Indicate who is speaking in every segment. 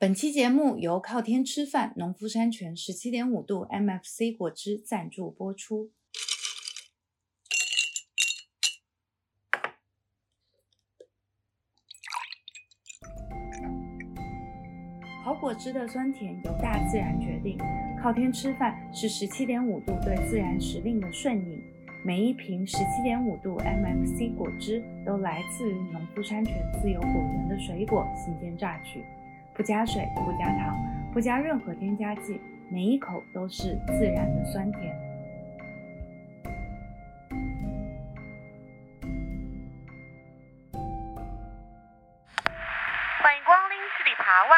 Speaker 1: 本期节目由靠天吃饭农夫山泉十七点五度 MFC 果汁赞助播出。好果汁的酸甜由大自然决定，靠天吃饭是十七点五度对自然时令的顺应。每一瓶十七点五度 MFC 果汁都来自于农夫山泉自有果园的水果新鲜榨取，不加水，不加糖，不加任何添加剂，每一口都是自然的酸甜。
Speaker 2: 欢迎光临吃里扒外。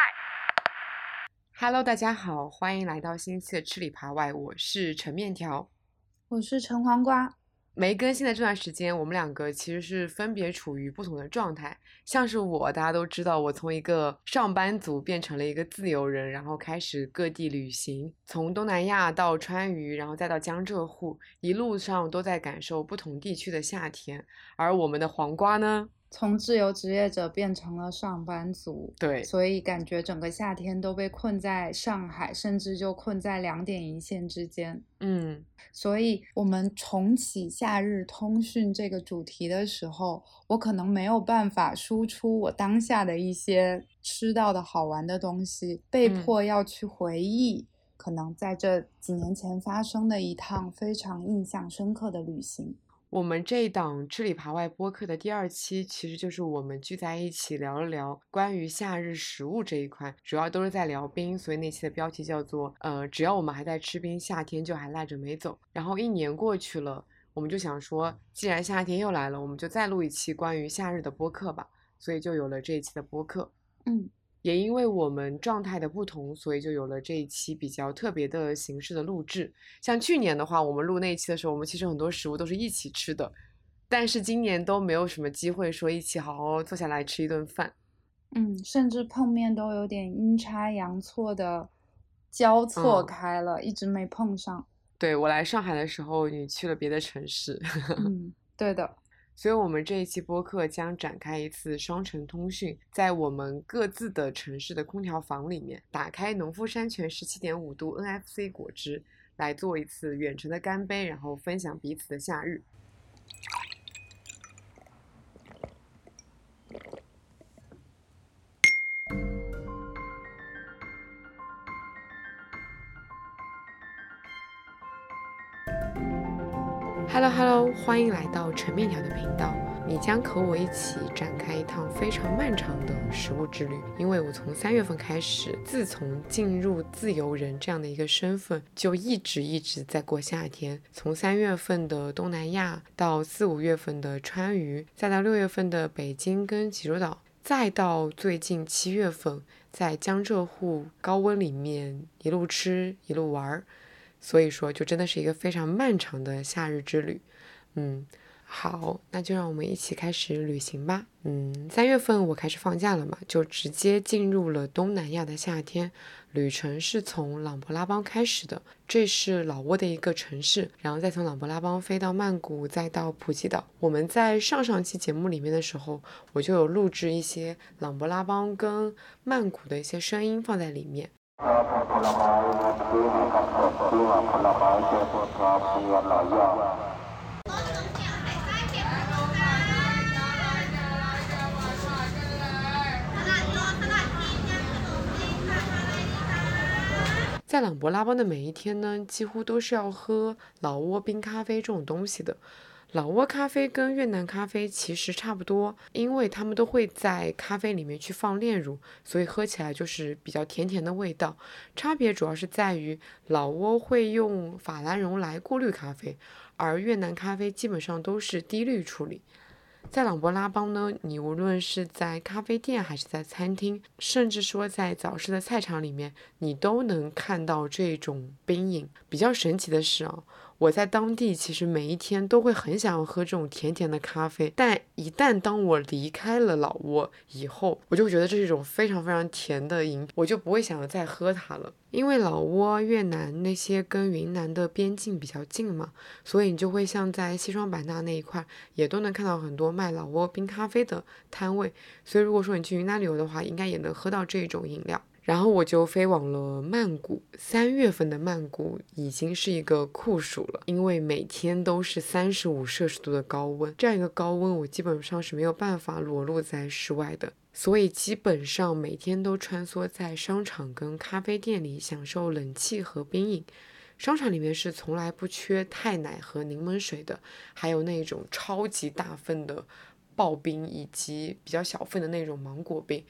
Speaker 3: Hello，大家好，欢迎来到新一期的吃里扒外，我是陈面条。
Speaker 1: 我是陈黄瓜，
Speaker 3: 没更新的这段时间，我们两个其实是分别处于不同的状态。像是我，大家都知道，我从一个上班族变成了一个自由人，然后开始各地旅行，从东南亚到川渝，然后再到江浙沪，一路上都在感受不同地区的夏天。而我们的黄瓜呢？
Speaker 1: 从自由职业者变成了上班族，
Speaker 3: 对，
Speaker 1: 所以感觉整个夏天都被困在上海，甚至就困在两点一线之间。
Speaker 3: 嗯，
Speaker 1: 所以，我们重启夏日通讯这个主题的时候，我可能没有办法输出我当下的一些吃到的好玩的东西，被
Speaker 3: 嗯
Speaker 1: 迫要去回忆，可能在这几年前发生的一趟非常印象深刻的旅行。
Speaker 3: 我们这一档吃里扒外播客的第二期，其实就是我们聚在一起聊了聊关于夏日食物这一块，主要都是在聊冰，所以那期的标题叫做“呃，只要我们还在吃冰，夏天就还赖着没走”。然后一年过去了，我们就想说，既然夏天又来了，我们就再录一期关于夏日的播客吧，所以就有了这一期的播客。
Speaker 1: 嗯，
Speaker 3: 也因为我们状态的不同，所以就有了这一期比较特别的形式的录制。像去年的话，我们录那一期的时候，我们其实很多食物都是一起吃的，但是今年都没有什么机会说一起好好坐下来吃一顿饭。
Speaker 1: 嗯，甚至碰面都有点阴差阳错的交错
Speaker 3: 嗯
Speaker 1: 开了，一直没碰上。
Speaker 3: 对，我来上海的时候，你去了别的城市，
Speaker 1: 嗯，对的。
Speaker 3: 所以我们这一期播客将展开一次双城通讯，在我们各自的城市的空调房里面，打开农夫山泉十七点五度 NFC 果汁，来做一次远程的干杯，然后分享彼此的夏日。欢迎来到陈面条的频道。你将和我一起展开一趟非常漫长的食物之旅，因为我从三月份开始，自从进入自由人这样的一个身份，就一直一直在过夏天。从三月份的东南亚，到四五月份的川渝，再到六月份的北京跟济州岛，再到最近七月份，在江浙沪高温里面一路吃一路玩儿。所以说，就真的是一个非常漫长的夏日之旅。嗯，好，那就让我们一起开始旅行吧。嗯，三月份我开始放假了嘛，就直接进入了东南亚的夏天。旅程是从琅勃拉邦开始的，这是老挝的一个城市，然后再从琅勃拉邦飞到曼谷，再到普吉岛。我们在上上期节目里面的时候，我就有录制一些琅勃拉邦跟曼谷的一些声音放在里面。在琅勃拉邦的每一天呢，几乎都是要喝老挝冰咖啡这种东西的。老挝咖啡跟越南咖啡其实差不多，因为他们都会在咖啡里面去放炼乳，所以喝起来就是比较甜甜的味道。差别主要是在于老挝会用法兰绒来过滤咖啡，而越南咖啡基本上都是低滤处理。在琅勃拉邦呢，你无论是在咖啡店还是在餐厅，甚至说在早市的菜场里面，你都能看到这种冰饮。比较神奇的是啊，我在当地其实每一天都会很想要喝这种甜甜的咖啡，但一旦当我离开了老挝以后，我就觉得这是一种非常非常甜的饮，我就不会想要再喝它了。因为老挝、越南那些跟云南的边境比较近嘛，所以你就会像在西双版纳那一块，也都能看到很多卖老挝冰咖啡的摊位。所以如果说你去云南旅游的话，应该也能喝到这种饮料。然后我就飞往了曼谷。三月份的曼谷已经是一个酷暑了，因为每天都是三十五摄氏度的高温，这样一个高温我基本上是没有办法裸露在室外的，所以基本上每天都穿梭在商场跟咖啡店里享受冷气和冰饮。商场里面是从来不缺太奶和柠檬水的，还有那种超级大份的刨冰，以及比较小份的那种芒果冰。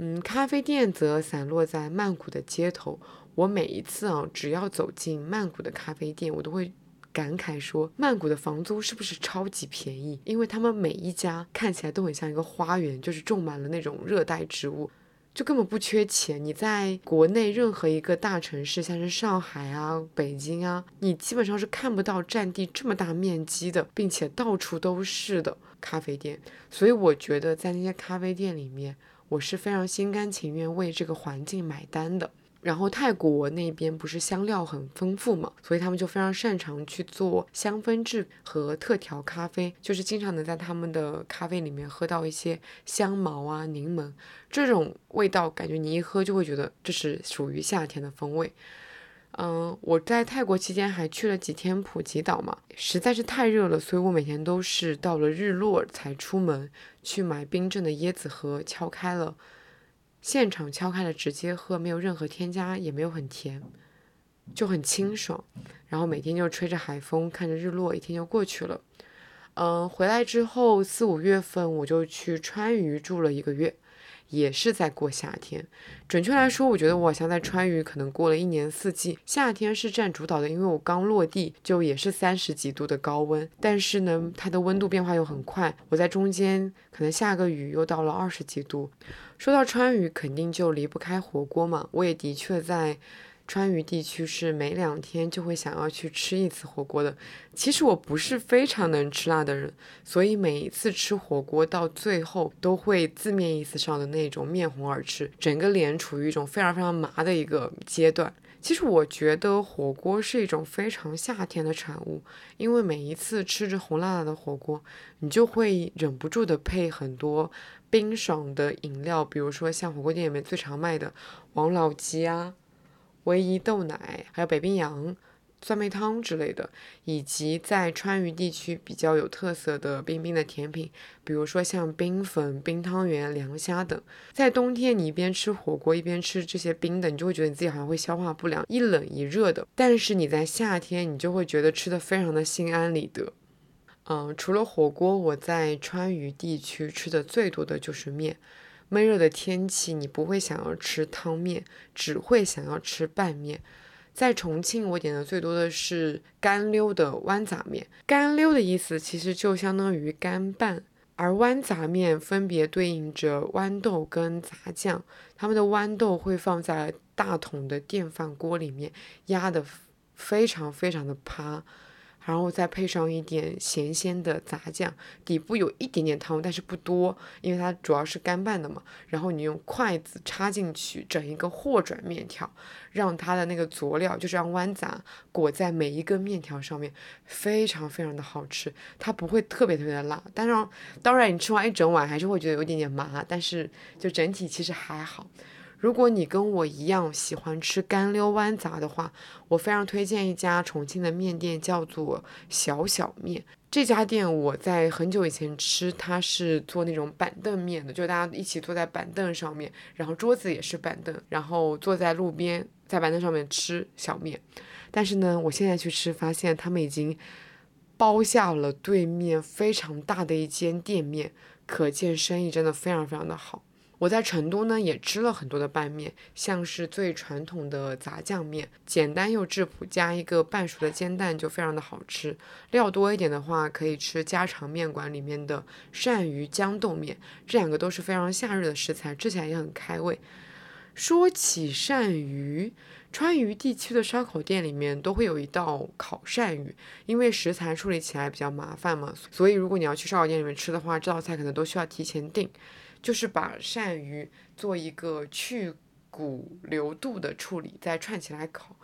Speaker 3: 嗯，咖啡店则散落在曼谷的街头。我每一次啊，只要走进曼谷的咖啡店，我都会感慨说，曼谷的房租是不是超级便宜？因为他们每一家看起来都很像一个花园，就是种满了那种热带植物，就根本不缺钱。你在国内任何一个大城市，像是上海啊、北京啊，你基本上是看不到占地这么大面积的，并且到处都是的咖啡店。所以我觉得在那些咖啡店里面。我是非常心甘情愿为这个环境买单的。然后泰国那边不是香料很丰富嘛，所以他们就非常擅长去做香氛制和特调咖啡，就是经常能在他们的咖啡里面喝到一些香茅啊、柠檬这种味道，感觉你一喝就会觉得这是属于夏天的风味。嗯，我在泰国期间还去了几天普吉岛嘛，实在是太热了，所以我每天都是到了日落才出门去买冰镇的椰子喝，敲开了，现场敲开了直接喝，没有任何添加，也没有很甜，就很清爽。然后每天就吹着海风，看着日落，一天就过去了。嗯，回来之后四五月份我就去川渝住了一个月。也是在过夏天，准确来说，我觉得我好像在川渝可能过了一年四季，夏天是占主导的，因为我刚落地就也是三十几度的高温，但是呢，它的温度变化又很快，我在中间可能下个雨又到了二十几度。说到川渝，肯定就离不开火锅嘛，我也的确在。川渝地区是每两天就会想要去吃一次火锅的。其实我不是非常能吃辣的人，所以每一次吃火锅到最后都会字面意思上的那种面红耳赤，整个脸处于一种非常非常麻的一个阶段。其实我觉得火锅是一种非常夏天的产物，因为每一次吃着红辣辣的火锅，你就会忍不住的配很多冰爽的饮料，比如说像火锅店里面最常卖的王老吉啊。唯一豆奶，还有北冰洋、酸梅汤之类的，以及在川渝地区比较有特色的冰冰的甜品，比如说像冰粉、冰汤圆、凉虾等。在冬天，你一边吃火锅一边吃这些冰的，你就会觉得你自己好像会消化不良，一冷一热的。但是你在夏天，你就会觉得吃的非常的心安理得。嗯，除了火锅，我在川渝地区吃的最多的就是面。闷热的天气，你不会想要吃汤面，只会想要吃拌面。在重庆，我点的最多的是干溜的豌杂面。干溜的意思其实就相当于干拌，而豌杂面分别对应着豌豆跟杂酱。他们的豌豆会放在大桶的电饭锅里面压的非常非常的趴。然后再配上一点咸鲜的杂酱，底部有一点点汤，但是不多，因为它主要是干拌的嘛。然后你用筷子插进去，整一个和转面条，让它的那个佐料就是让豌杂裹在每一个面条上面，非常非常的好吃。它不会特别特别的辣，但是当然你吃完一整碗还是会觉得有点点麻，但是就整体其实还好。如果你跟我一样喜欢吃干溜豌杂的话，我非常推荐一家重庆的面店，叫做小小面。这家店我在很久以前吃，它是做那种板凳面的，就大家一起坐在板凳上面，然后桌子也是板凳，然后坐在路边，在板凳上面吃小面。但是呢，我现在去吃，发现他们已经包下了对面非常大的一间店面，可见生意真的非常非常的好。我在成都呢也吃了很多的拌面，像是最传统的杂酱面，简单又质朴，加一个半熟的煎蛋就非常的好吃。料多一点的话，可以吃家常面馆里面的鳝鱼豇豆面，这两个都是非常夏日的食材，吃起来也很开胃。说起鳝鱼，川渝地区的烧烤店里面都会有一道烤鳝鱼，因为食材处理起来比较麻烦嘛，所以如果你要去烧烤店里面吃的话，这道菜可能都需要提前订。就是把鳝鱼做一个去骨留肚的处理，再串起来烤，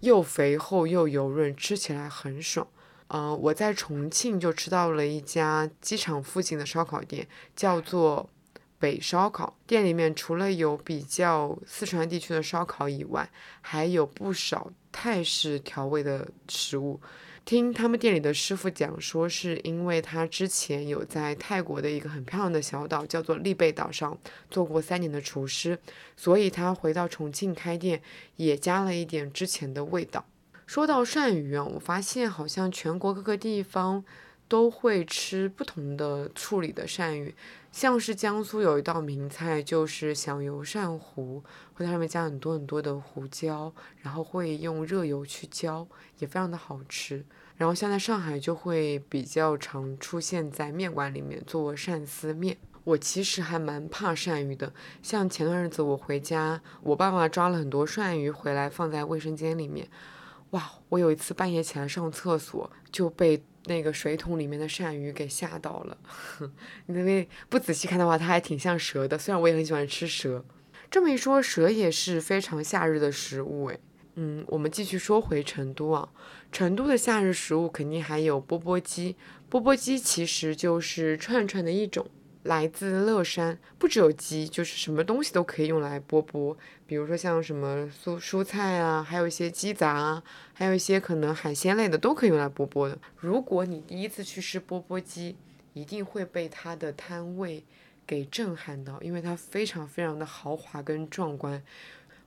Speaker 3: 又肥厚又油润，吃起来很爽。嗯，我在重庆就吃到了一家机场附近的烧烤店，叫做北烧烤店里面，除了有比较四川地区的烧烤以外，还有不少泰式调味的食物。听他们店里的师傅讲说，是因为他之前有在泰国的一个很漂亮的小岛，叫做丽贝岛上做过三年的厨师，所以他回到重庆开店也加了一点之前的味道。说到鳝鱼啊，我发现好像全国各个地方都会吃不同的处理的鳝鱼。像是江苏有一道名菜，就是响油鳝糊，会在上面加很多很多的胡椒，然后会用热油去浇，也非常的好吃。然后像在上海就会比较常出现在面馆里面做鳝丝面。我其实还蛮怕鳝鱼的，像前段日子我回家，我爸爸抓了很多鳝鱼回来放在卫生间里面，哇，我有一次半夜起来上厕所就被。那个水桶里面的鳝鱼给吓到了，因为不仔细看的话，它还挺像蛇的。虽然我也很喜欢吃蛇，这么一说，蛇也是非常夏日的食物诶。嗯，我们继续说回成都啊，成都的夏日食物肯定还有钵钵鸡，钵钵鸡其实就是串串的一种。来自乐山，不只有鸡，就是什么东西都可以用来钵钵。比如说像什么蔬蔬菜啊，还有一些鸡杂啊，还有一些可能海鲜类的都可以用来钵钵的。如果你第一次去吃钵钵鸡，一定会被它的摊位给震撼到，因为它非常非常的豪华跟壮观，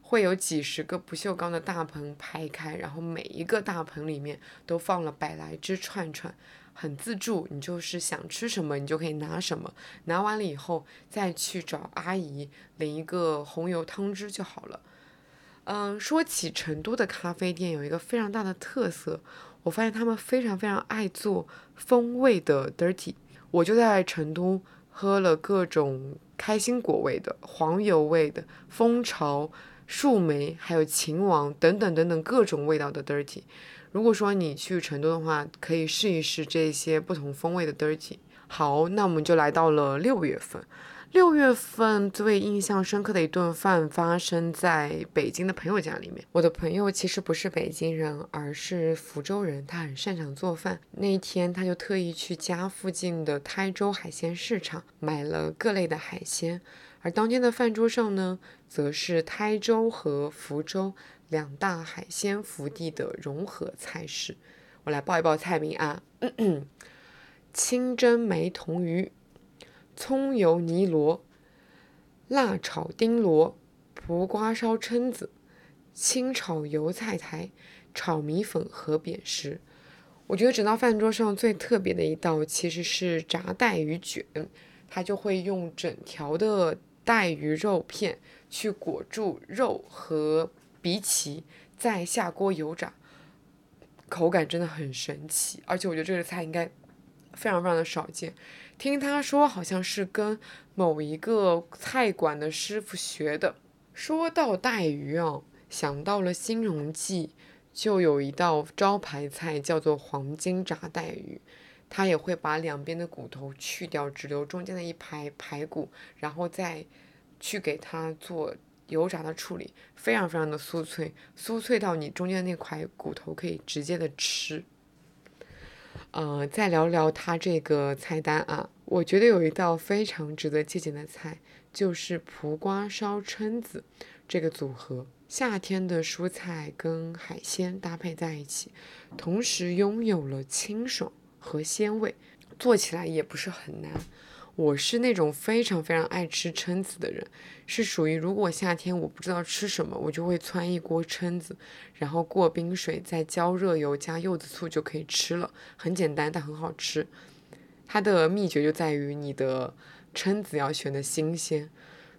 Speaker 3: 会有几十个不锈钢的大盆排开，然后每一个大盆里面都放了百来只串串。很自助，你就是想吃什么，你就可以拿什么，拿完了以后再去找阿姨领一个红油汤汁就好了。嗯，说起成都的咖啡店，有一个非常大的特色，我发现他们非常非常爱做风味的 dirty。我就在成都喝了各种开心果味的、黄油味的、蜂巢、树莓，还有秦王等等等等各种味道的 dirty。如果说你去成都的话，可以试一试这些不同风味的 dirty。好，那我们就来到了六月份。六月份最印象深刻的一顿饭发生在北京的朋友家里面。我的朋友其实不是北京人，而是福州人，他很擅长做饭。那一天，他就特意去家附近的台州海鲜市场买了各类的海鲜，而当天的饭桌上呢，则是台州和福州。两大海鲜福地的融合菜式，我来报一报菜名啊：清蒸梅童鱼、葱油泥螺、辣炒丁螺、蒲瓜烧蛏子、清炒油菜苔、炒米粉和扁食。我觉得整道饭桌上最特别的一道其实是炸带鱼卷，它就会用整条的带鱼肉片去裹住肉和。比起再下锅油炸，口感真的很神奇，而且我觉得这个菜应该非常非常的少见。听他说，好像是跟某一个菜馆的师傅学的。说到带鱼啊，想到了新荣记，就有一道招牌菜叫做黄金炸带鱼，他也会把两边的骨头去掉，只留中间的一排排骨，然后再去给它做。油炸的处理非常非常的酥脆，酥脆到你中间那块骨头可以直接的吃。呃，再聊聊它这个菜单啊，我觉得有一道非常值得借鉴的菜，就是蒲瓜烧蛏子这个组合，夏天的蔬菜跟海鲜搭配在一起，同时拥有了清爽和鲜味，做起来也不是很难。我是那种非常非常爱吃蛏子的人，是属于如果夏天我不知道吃什么，我就会汆一锅蛏子，然后过冰水，再浇热油，加柚子醋就可以吃了。很简单，但很好吃。它的秘诀就在于你的蛏子要选的新鲜。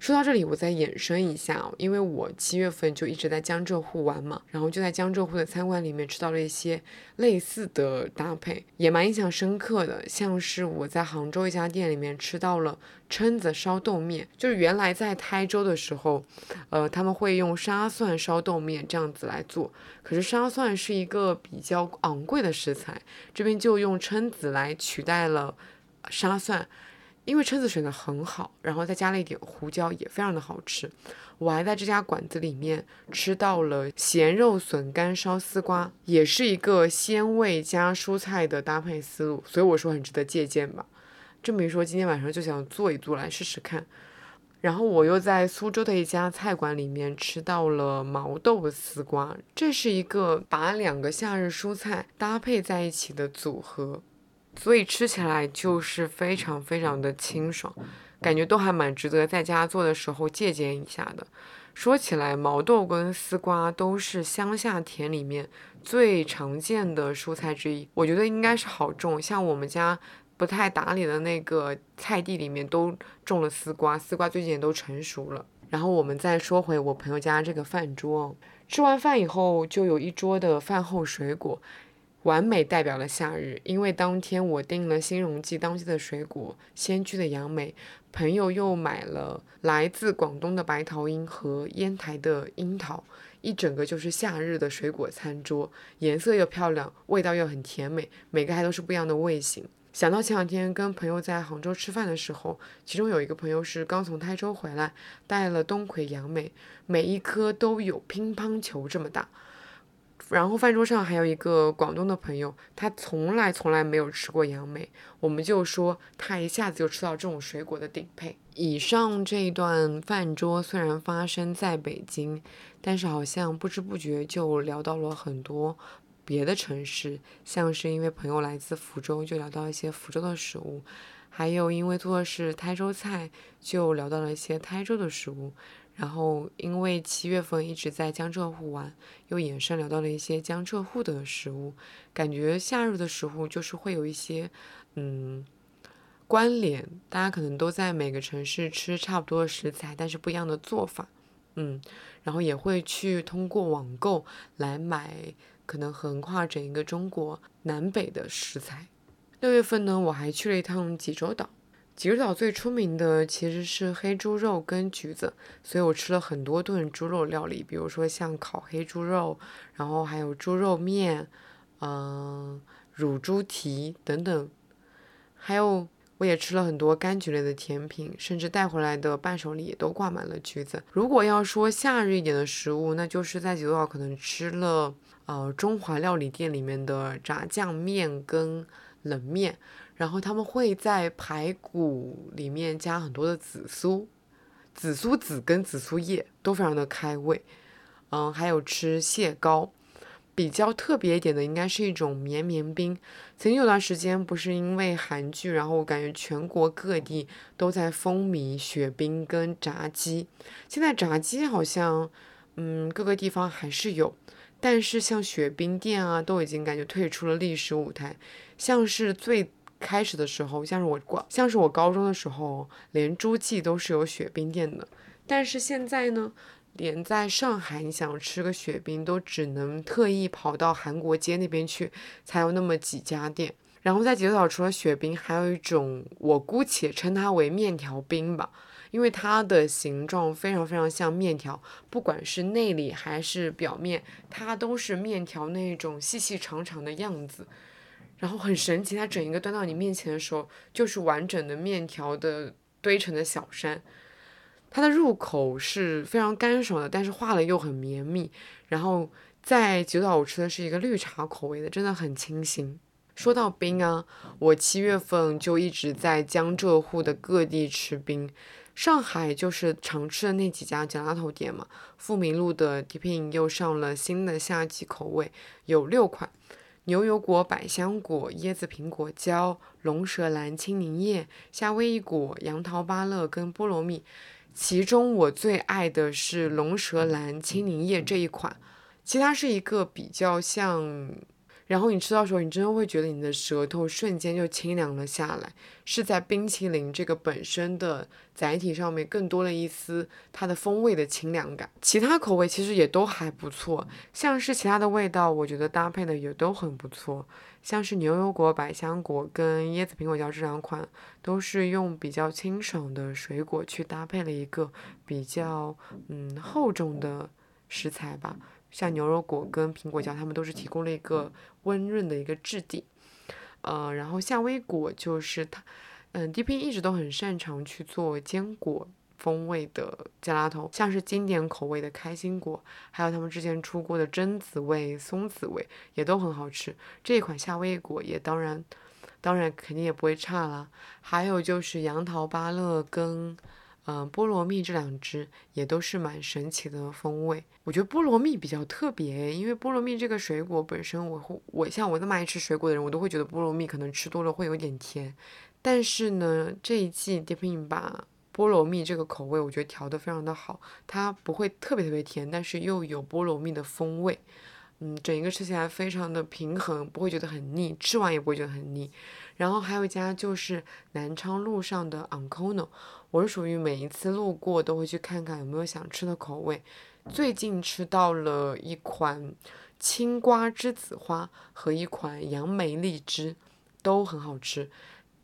Speaker 3: 说到这里，我再延伸一下，因为我七月份就一直在江浙沪玩嘛，然后就在江浙沪的餐馆里面吃到了一些类似的搭配，也蛮印象深刻的。像是我在杭州一家店里面吃到了蛏子烧豆面，就是原来在台州的时候，呃，他们会用沙蒜烧豆面这样子来做，可是沙蒜是一个比较昂贵的食材，这边就用蛏子来取代了沙蒜。因为蛏子选的很好，然后再加了一点胡椒，也非常的好吃。我还在这家馆子里面吃到了咸肉笋干烧丝瓜，也是一个鲜味加蔬菜的搭配思路，所以我说很值得借鉴吧。这么一说，今天晚上就想做一做来试试看。然后我又在苏州的一家菜馆里面吃到了毛豆丝瓜，这是一个把两个夏日蔬菜搭配在一起的组合，所以吃起来就是非常非常的清爽，感觉都还蛮值得在家做的时候借鉴一下的。说起来，毛豆跟丝瓜都是乡下田里面最常见的蔬菜之一，我觉得应该是好种，像我们家。不太打理的那个菜地里面都种了丝瓜，丝瓜最近也都成熟了。然后我们再说回我朋友家这个饭桌，吃完饭以后就有一桌的饭后水果，完美代表了夏日。因为当天我订了新荣记当季的水果，仙居的杨梅，朋友又买了来自广东的白桃樱和烟台的樱桃，一整个就是夏日的水果餐桌，颜色又漂亮，味道又很甜美，每个还都是不一样的味型。想到前两天跟朋友在杭州吃饭的时候，其中有一个朋友是刚从台州回来，带了冬葵、杨梅，每一颗都有乒乓球这么大。然后饭桌上还有一个广东的朋友，他从来从来没有吃过杨梅，我们就说他一下子就吃到这种水果的顶配。以上这一段饭桌虽然发生在北京，但是好像不知不觉就聊到了很多。别的城市，像是因为朋友来自福州，就聊到一些福州的食物；还有因为做的是台州菜，就聊到了一些台州的食物。然后因为七月份一直在江浙沪玩，又延伸聊到了一些江浙沪的食物。感觉夏日的食物就是会有一些嗯关联，大家可能都在每个城市吃差不多的食材，但是不一样的做法。嗯，然后也会去通过网购来买。可能横跨整一个中国南北的食材。六月份呢，我还去了一趟济州岛。济州岛最出名的其实是黑猪肉跟橘子，所以我吃了很多顿猪肉料理，比如说像烤黑猪肉，然后还有猪肉面，嗯，乳猪蹄等等，还有。我也吃了很多柑橘类的甜品，甚至带回来的伴手礼也都挂满了橘子。如果要说夏日一点的食物，那就是在济州岛可能吃了呃中华料理店里面的炸酱面跟冷面，然后他们会在排骨里面加很多的紫苏，紫苏籽跟紫苏叶都非常的开胃。嗯，还有吃蟹膏。比较特别一点的，应该是一种绵绵冰。曾经有段时间，不是因为韩剧，然后我感觉全国各地都在风靡雪冰跟炸鸡。现在炸鸡好像，嗯，各个地方还是有，但是像雪冰店啊，都已经感觉退出了历史舞台。像是最开始的时候，像是我高，像是我高中的时候，连诸暨都是有雪冰店的。但是现在呢？连在上海，你想吃个雪冰，都只能特意跑到韩国街那边去，才有那么几家店。然后在济州岛，除了雪冰，还有一种我姑且称它为面条冰吧，因为它的形状非常非常像面条，不管是内里还是表面，它都是面条那种细细长长的样子。然后很神奇，它整一个端到你面前的时候，就是完整的面条的堆成的小山。它的入口是非常干爽的，但是化了又很绵密。然后在九岛我吃的是一个绿茶口味的，真的很清新。说到冰啊，我七月份就一直在江浙沪的各地吃冰。上海就是常吃的那几家夹拉头店嘛。富民路的 Dipping 又上了新的夏季口味，有六款：牛油果、百香果、椰子苹果胶、龙舌兰、青柠叶、夏威夷果、杨桃芭乐跟菠萝蜜。其中我最爱的是龙舌兰青柠叶这一款，其他是一个比较像，然后你吃到时候，你真的会觉得你的舌头瞬间就清凉了下来，是在冰淇淋这个本身的载体上面更多了一丝它的风味的清凉感。其他口味其实也都还不错，像是其他的味道，我觉得搭配的也都很不错。像是牛油果、百香果跟椰子苹果胶这两款，都是用比较清爽的水果去搭配了一个比较嗯厚重的食材吧。像牛油果跟苹果胶，它们都是提供了一个温润的一个质地。呃，然后夏威果就是它，嗯，D P 一直都很擅长去做坚果。风味的加拉头，像是经典口味的开心果，还有他们之前出过的榛子味、松子味，也都很好吃。这一款夏威夷果也当然，当然肯定也不会差啦。还有就是杨桃芭乐跟嗯，菠萝蜜这两支也都是蛮神奇的风味。我觉得菠萝蜜比较特别，因为菠萝蜜这个水果本身，我会我像我那么爱吃水果的人，我都会觉得菠萝蜜可能吃多了会有点甜。但是呢，这一季 Deepin 把菠萝蜜这个口味，我觉得调得非常的好，它不会特别特别甜，但是又有菠萝蜜的风味。嗯，整一个吃起来非常的平衡，不会觉得很腻，吃完也不会觉得很腻。然后还有一家就是南昌路上的 Uncono，我是属于每一次路过都会去看看有没有想吃的口味。最近吃到了一款青瓜栀子花和一款杨梅荔枝，都很好吃。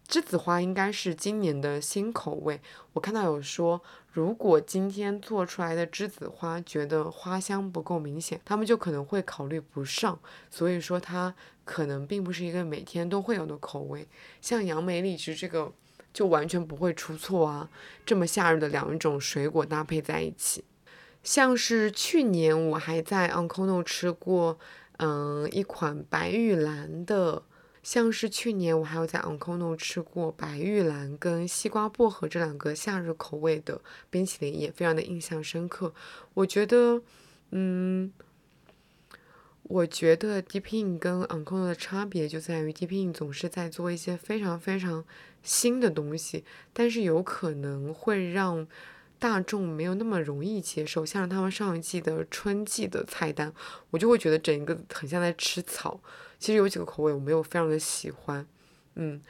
Speaker 3: 栀子花应该是今年的新口味，我看到有说，如果今天做出来的栀子花觉得花香不够明显，他们就可能会考虑不上，所以说它可能并不是一个每天都会有的口味。像杨梅荔枝这个就完全不会出错啊，这么夏日的两种水果搭配在一起，像是去年我还在 Uncono 吃过，嗯，一款白玉兰的。像是去年我还有在 Oncono 吃过白玉兰跟西瓜薄荷这两个夏日口味的冰淇淋，也非常的印象深刻。我觉得，嗯，我觉得 Deepin 跟 Oncono 的差别就在于 Deepin 总是在做一些非常非常新的东西，但是有可能会让大众没有那么容易接受。像他们上一季的春季的菜单，我就会觉得整个很像在吃草。其实有几个口味我没有非常的喜欢，嗯，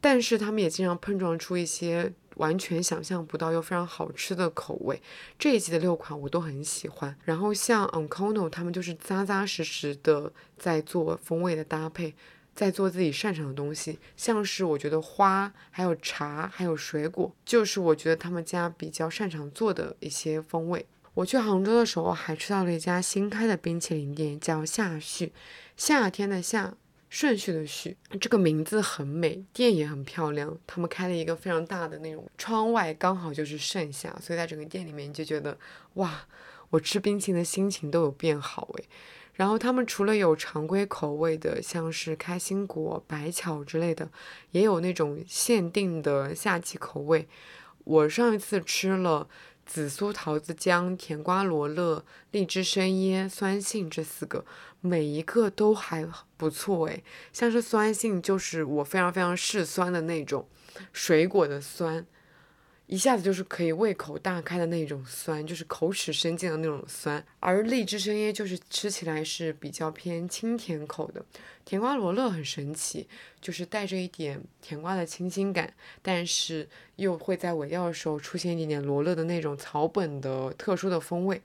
Speaker 3: 但是他们也经常碰撞出一些完全想象不到又非常好吃的口味。这一季的六款我都很喜欢。然后像 Oncono 他们就是扎扎实实的在做风味的搭配，在做自己擅长的东西。像是我觉得花、还有茶、还有水果，就是我觉得他们家比较擅长做的一些风味。我去杭州的时候还吃到了一家新开的冰淇淋店，叫夏旭。夏天的夏，顺序的序，这个名字很美，店也很漂亮。他们开了一个非常大的那种窗外，刚好就是盛夏，所以在整个店里面就觉得哇，我吃冰淇淋的心情都有变好诶。然后他们除了有常规口味的，像是开心果、白巧之类的，也有那种限定的夏季口味。我上一次吃了。紫苏、桃子姜、甜瓜、罗勒、荔枝生椰、酸杏这四个，每一个都还不错诶。像是酸杏，就是我非常非常嗜酸的那种水果的酸。一下子就是可以胃口大开的那种酸，就是口齿生津的那种酸。而荔枝生椰就是吃起来是比较偏清甜口的。甜瓜罗勒很神奇，就是带着一点甜瓜的清新感，但是又会在尾调的时候出现一点点罗勒的那种草本的特殊的风味。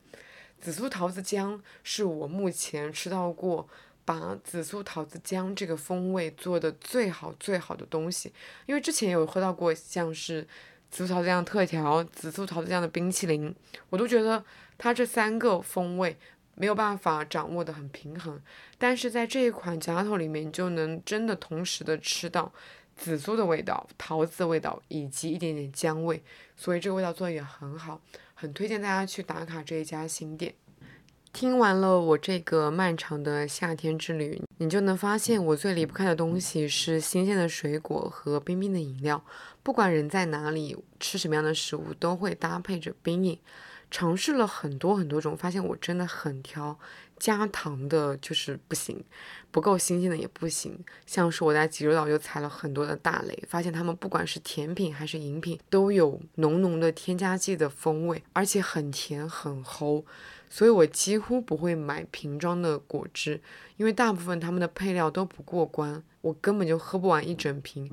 Speaker 3: 紫苏桃子姜是我目前吃到过把紫苏桃子姜这个风味做的最好最好的东西，因为之前有喝到过像是。紫苏桃子酱特调、紫苏桃子酱的冰淇淋，我都觉得它这三个风味没有办法掌握的很平衡，但是在这一款夹头里面就能真的同时的吃到紫苏的味道、桃子的味道以及一点点姜味，所以这个味道做的也很好，很推荐大家去打卡这一家新店。听完了我这个漫长的夏天之旅，你就能发现我最离不开的东西是新鲜的水果和冰冰的饮料。不管人在哪里，吃什么样的食物，都会搭配着冰饮。尝试了很多很多种，发现我真的很挑，加糖的就是不行，不够新鲜的也不行。像是我在济州岛就踩了很多的大雷，发现他们不管是甜品还是饮品，都有浓浓的添加剂的风味，而且很甜很齁。所以我几乎不会买瓶装的果汁，因为大部分他们的配料都不过关，我根本就喝不完一整瓶。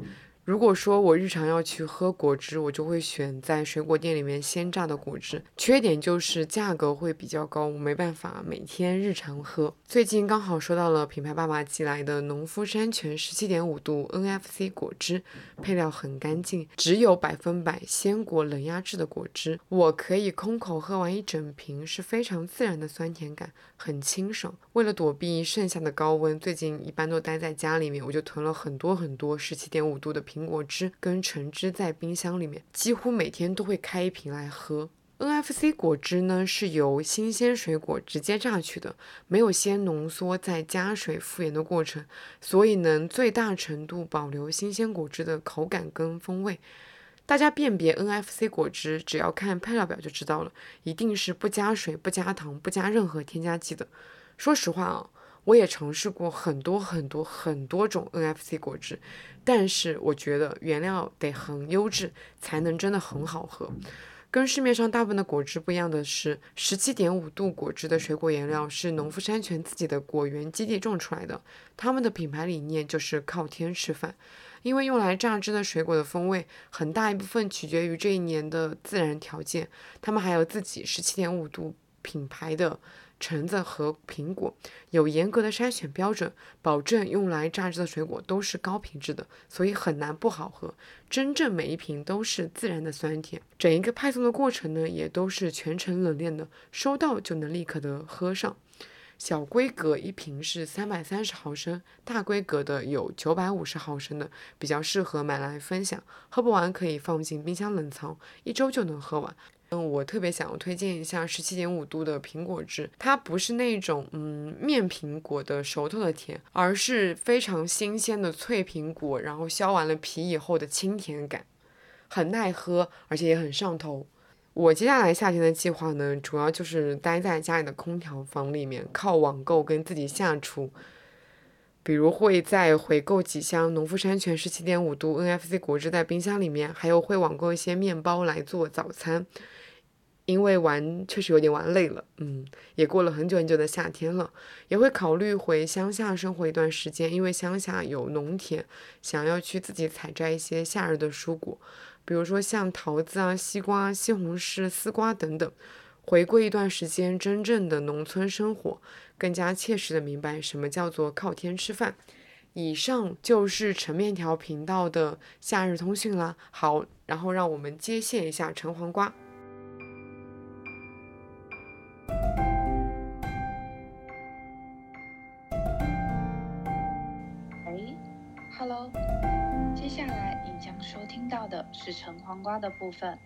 Speaker 3: 如果说我日常要去喝果汁，我就会选在水果店里面鲜榨的果汁。缺点就是价格会比较高，我没办法每天日常喝。最近刚好收到了品牌爸爸寄来的农夫山泉十七点五度 NFC 果汁，配料很干净，只有百分百鲜果冷压制的果汁，我可以空口喝完一整瓶，是非常自然的酸甜感，很清爽。为了躲避盛夏的高温，最近一般都待在家里面，我就囤了很多很多十七点五度的瓶。果汁跟橙汁在冰箱里面，几乎每天都会开一瓶来喝。NFC 果汁呢是由新鲜水果直接榨取的，没有先浓缩再加水复原的过程，所以能最大程度保留新鲜果汁的口感跟风味。大家辨别 NFC 果汁，只要看配料表就知道了，一定是不加水、不加糖、不加任何添加剂的。说实话啊，我也尝试过很多很多很多种 NFC 果汁，但是我觉得原料得很优质，才能真的很好喝。跟市面上大部分的果汁不一样的是，十七点五度果汁的水果原料是农夫山泉自己的果园基地种出来的。他们的品牌理念就是靠天吃饭，因为用来榨汁的水果的风味很大一部分取决于这一年的自然条件。他们还有自己十七点五度品牌的。橙子和苹果有严格的筛选标准，保证用来榨汁的水果都是高品质的，所以很难不好喝。真正每一瓶都是自然的酸甜，整一个派送的过程呢，也都是全程冷链的，收到就能立刻的喝上。小规格一瓶是三百三十毫升，大规格的有九百五十毫升的，比较适合买来分享，喝不完可以放进冰箱冷藏，一周就能喝完。嗯，我特别想要推荐一下十七点五度的苹果汁，它不是那种嗯面苹果的熟透的甜，而是非常新鲜的脆苹果，然后削完了皮以后的清甜感，很耐喝，而且也很上头。我接下来夏天的计划呢，主要就是待在家里的空调房里面，靠网购跟自己下厨。比如会再回购几箱农夫山泉十七点五度 NFC 果汁在冰箱里面，还有会网购一些面包来做早餐。因为玩确实有点玩累了，嗯，也过了很久很久的夏天了，也会考虑回乡下生活一段时间，因为乡下有农田，想要去自己采摘一些夏日的蔬果，比如说像桃子啊、西瓜、西红柿、丝瓜等等。回归一段时间真正的农村生活，更加切实的明白什么叫做靠天吃饭。以上就是陈面条频道的夏日通讯啦。好，然后让我们接线一下陈黄瓜。
Speaker 1: 哈喽，接下来你将收听到的是橙黄瓜的部分。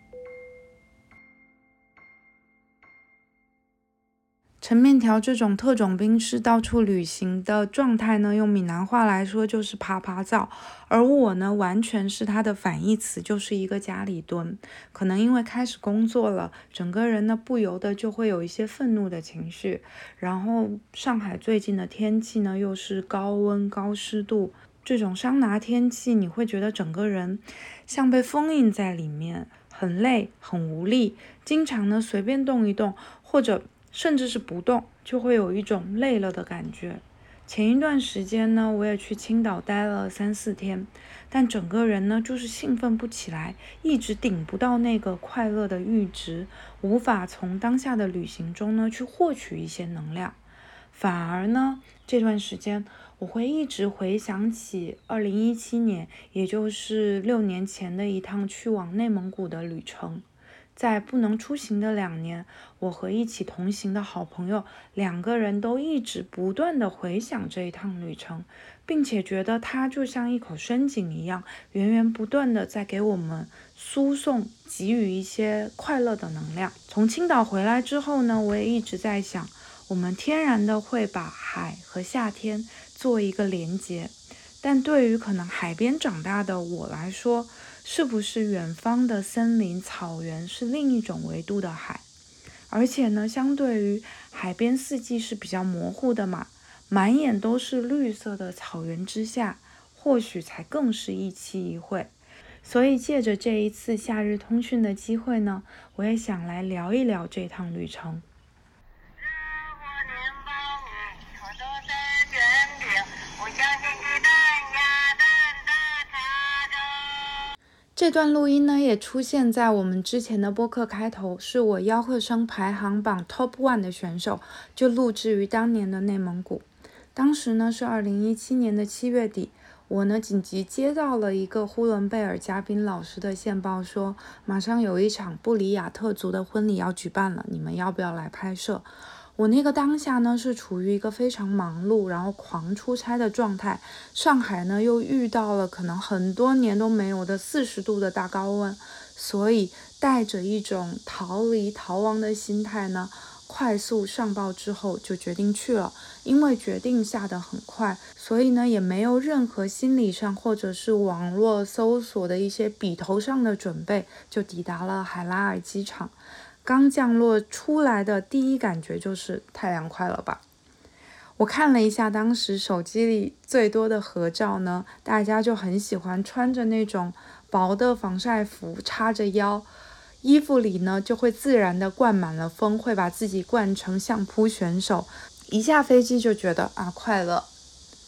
Speaker 1: 陈面条这种特种兵式到处旅行的状态呢，用闽南话来说就是爬爬灶，而我呢，完全是它的反义词，就是一个家里蹲。可能因为开始工作了，整个人呢不由得就会有一些愤怒的情绪。然后上海最近的天气呢，又是高温高湿度。这种桑拿天气，你会觉得整个人像被封印在里面，很累，很无力。经常呢，随便动一动，或者甚至是不动，就会有一种累了的感觉。前一段时间呢，我也去青岛待了三四天，但整个人呢就是兴奋不起来，一直顶不到那个快乐的阈值，无法从当下的旅行中呢去获取一些能量，反而呢这段时间。我会一直回想起二零一七年，也就是六年前的一趟去往内蒙古的旅程。在不能出行的两年，我和一起同行的好朋友两个人都一直不断的回想这一趟旅程，并且觉得它就像一口深井一样，源源不断的在给我们输送、给予一些快乐的能量。从青岛回来之后呢，我也一直在想，我们天然的会把海和夏天。做一个连接，但对于可能海边长大的我来说，是不是远方的森林草原是另一种维度的海？而且呢，相对于海边四季是比较模糊的嘛，满眼都是绿色的草原之下，或许才更是一期一会。所以借着这一次夏日通讯的机会呢，我也想来聊一聊这趟旅程。这段录音呢，也出现在我们之前的播客开头，是我吆喝声排行榜 Top One 的选手，就录制于当年的内蒙古。当时呢是二零一七年的七月底，我呢紧急接到了一个呼伦贝尔嘉宾老师的线报，说马上有一场布里亚特族的婚礼要举办了，你们要不要来拍摄？我那个当下呢，是处于一个非常忙碌，然后狂出差的状态。上海呢，又遇到了可能很多年都没有的四十度的大高温，所以带着一种逃离逃亡的心态呢，快速上报之后就决定去了。因为决定下得很快，所以呢也没有任何心理上或者是网络搜索的一些笔头上的准备，就抵达了海拉尔机场。刚降落出来的第一感觉就是太凉快了吧。我看了一下当时手机里最多的合照呢，大家就很喜欢穿着那种薄的防晒服，叉着腰，衣服里呢就会自然的灌满了风，会把自己灌成相扑选手。一下飞机就觉得啊快乐，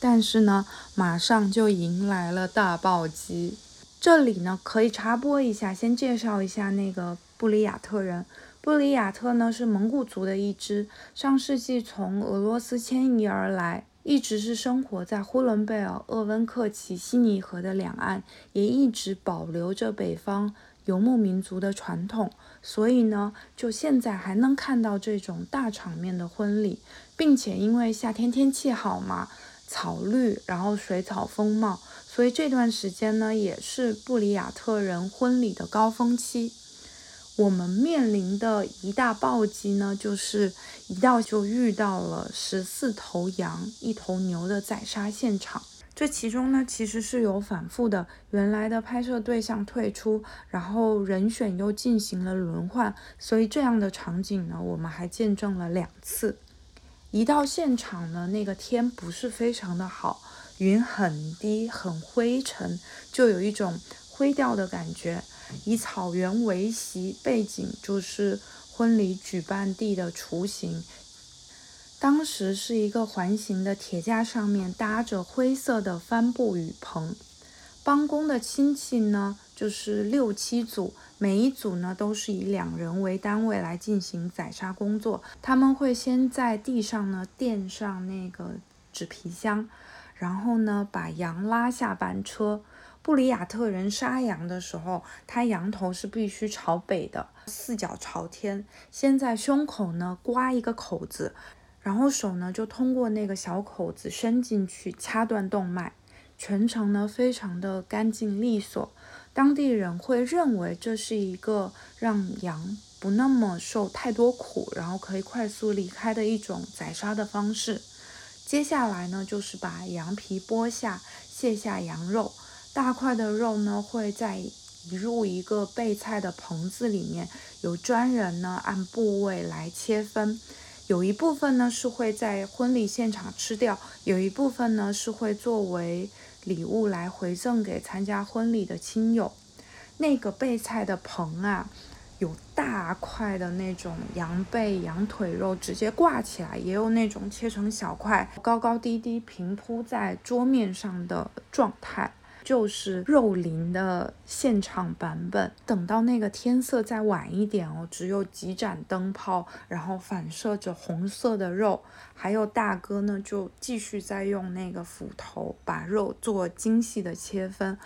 Speaker 1: 但是呢，马上就迎来了大暴击。这里呢可以插播一下，先介绍一下那个布里亚特人。布里亚特呢是蒙古族的一支，上世纪从俄罗斯迁移而来，一直是生活在呼伦贝尔、鄂温克旗、悉尼河的两岸，也一直保留着北方游牧民族的传统，所以呢，就现在还能看到这种大场面的婚礼。并且因为夏天天气好嘛，草绿，然后水草丰茂，所以这段时间呢也是布里亚特人婚礼的高峰期。我们面临的一大暴击呢，就是一到就遇到了十四头羊、一头牛的宰杀现场。这其中呢，其实是有反复的，原来的拍摄对象退出，然后人选又进行了轮换，所以这样的场景呢，我们还见证了两次。一到现场呢，那个天不是非常的好，云很低，很灰尘，就有一种灰调的感觉。以草原为席，背景就是婚礼举办地的雏形。当时是一个环形的铁架，上面搭着灰色的帆布雨棚。帮工的亲戚呢，就是六七组。每一组呢都是以两人为单位来进行宰杀工作。他们会先在地上呢垫上那个纸皮箱，然后呢把羊拉下板车。布里亚特人杀羊的时候，他羊头是必须朝北的，四脚朝天。先在胸口呢刮一个口子，然后手呢就通过那个小口子伸进去掐断动脉。全程呢非常的干净利索。当地人会认为这是一个让羊不那么受太多苦，然后可以快速离开的一种宰杀的方式。接下来呢，就是把羊皮剥下，卸下羊肉，大块的肉呢会再移入一个备菜的棚子里面，有专人呢按部位来切分。有一部分呢是会在婚礼现场吃掉，有一部分呢是会作为。礼物来回赠给参加婚礼的亲友。那个备菜的棚啊，有大块的那种羊背、羊腿肉直接挂起来，也有那种切成小块，高高低低平铺在桌面上的状态。就是肉林的现场版本。等到那个天色再晚一点哦，只有几盏灯泡，然后反射着红色的肉，还有大哥呢，就继续在用那个斧头把肉做精细的切分，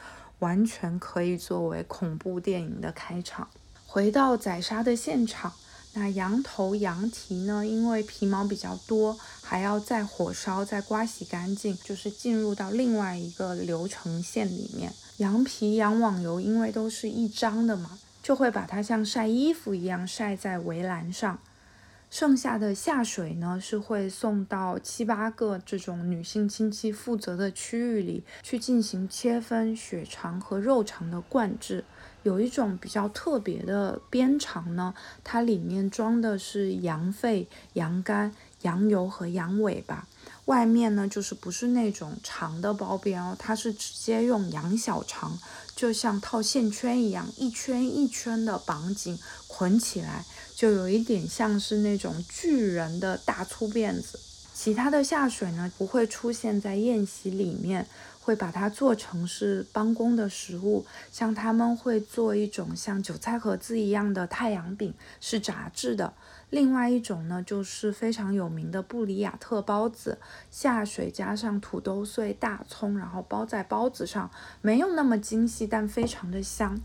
Speaker 1: 完全可以作为恐怖电影的开场。回到宰杀的现场。那羊头、羊蹄呢？因为皮毛比较多，还要再火烧、再刮洗干净，就是进入到另外一个流程线里面。羊皮、羊网油，因为都是一张的嘛，就会把它像晒衣服一样晒在围栏上。剩下的下水呢，是会送到七八个这种女性亲戚负责的区域里去进行切分血肠和肉肠的灌制。有一种比较特别的边长呢，它里面装的是羊肺、羊肝、羊油和羊尾巴，外面呢就是不是那种长的包边哦，它是直接用羊小肠，就像套线圈一样，一圈一圈的绑紧捆起来，就有一点像是那种巨人的大粗辫子。其他的下水呢，不会出现在宴席里面。会把它做成是帮工的食物，像他们会做一种像韭菜盒子一样的太阳饼，是炸制的。另外一种呢，就是非常有名的布里亚特包子，下水加上土豆碎、大葱，然后包在包子上，没有那么精细，但非常的香。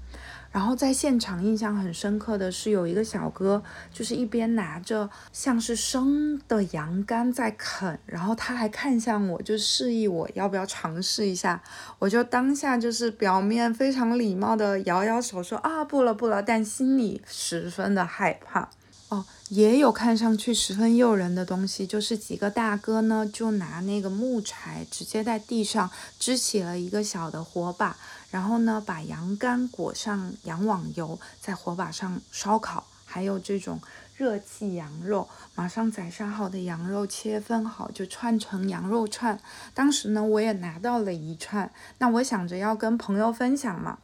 Speaker 1: 然后在现场印象很深刻的是，有一个小哥，就是一边拿着像是生的羊肝在啃，然后他还看向我，就示意我要不要尝试一下。我就当下就是表面非常礼貌的摇摇手说啊不了不了，但心里十分的害怕。也有看上去十分诱人的东西，就是几个大哥呢，就拿那个木柴直接在地上支起了一个小的火把，然后呢，把羊肝裹上羊网油，在火把上烧烤，还有这种热气羊肉，马上宰杀好的羊肉切分好，就串成羊肉串。当时呢，我也拿到了一串，那我想着要跟朋友分享嘛，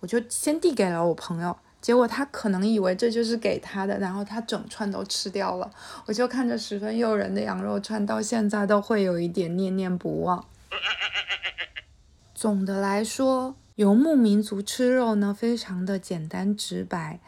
Speaker 1: 我就先递给了我朋友。结果他可能以为这就是给他的，然后他整串都吃掉了。我就看着十分诱人的羊肉串，到现在都会有一点念念不忘。总的来说，游牧民族吃肉呢，非常的简单直白。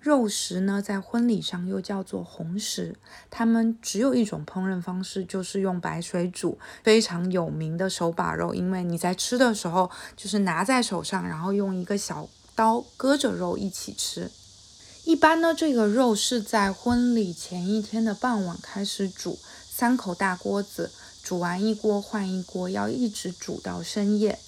Speaker 1: 肉食呢，在婚礼上又叫做红食。他们只有一种烹饪方式，就是用白水煮。非常有名的手把肉，因为你在吃的时候，就是拿在手上，然后用一个小。刀割着肉一起吃，一般呢，这个肉是在婚礼前一天的傍晚开始煮，三口大锅子，煮完一锅换一锅，要一直煮到深夜。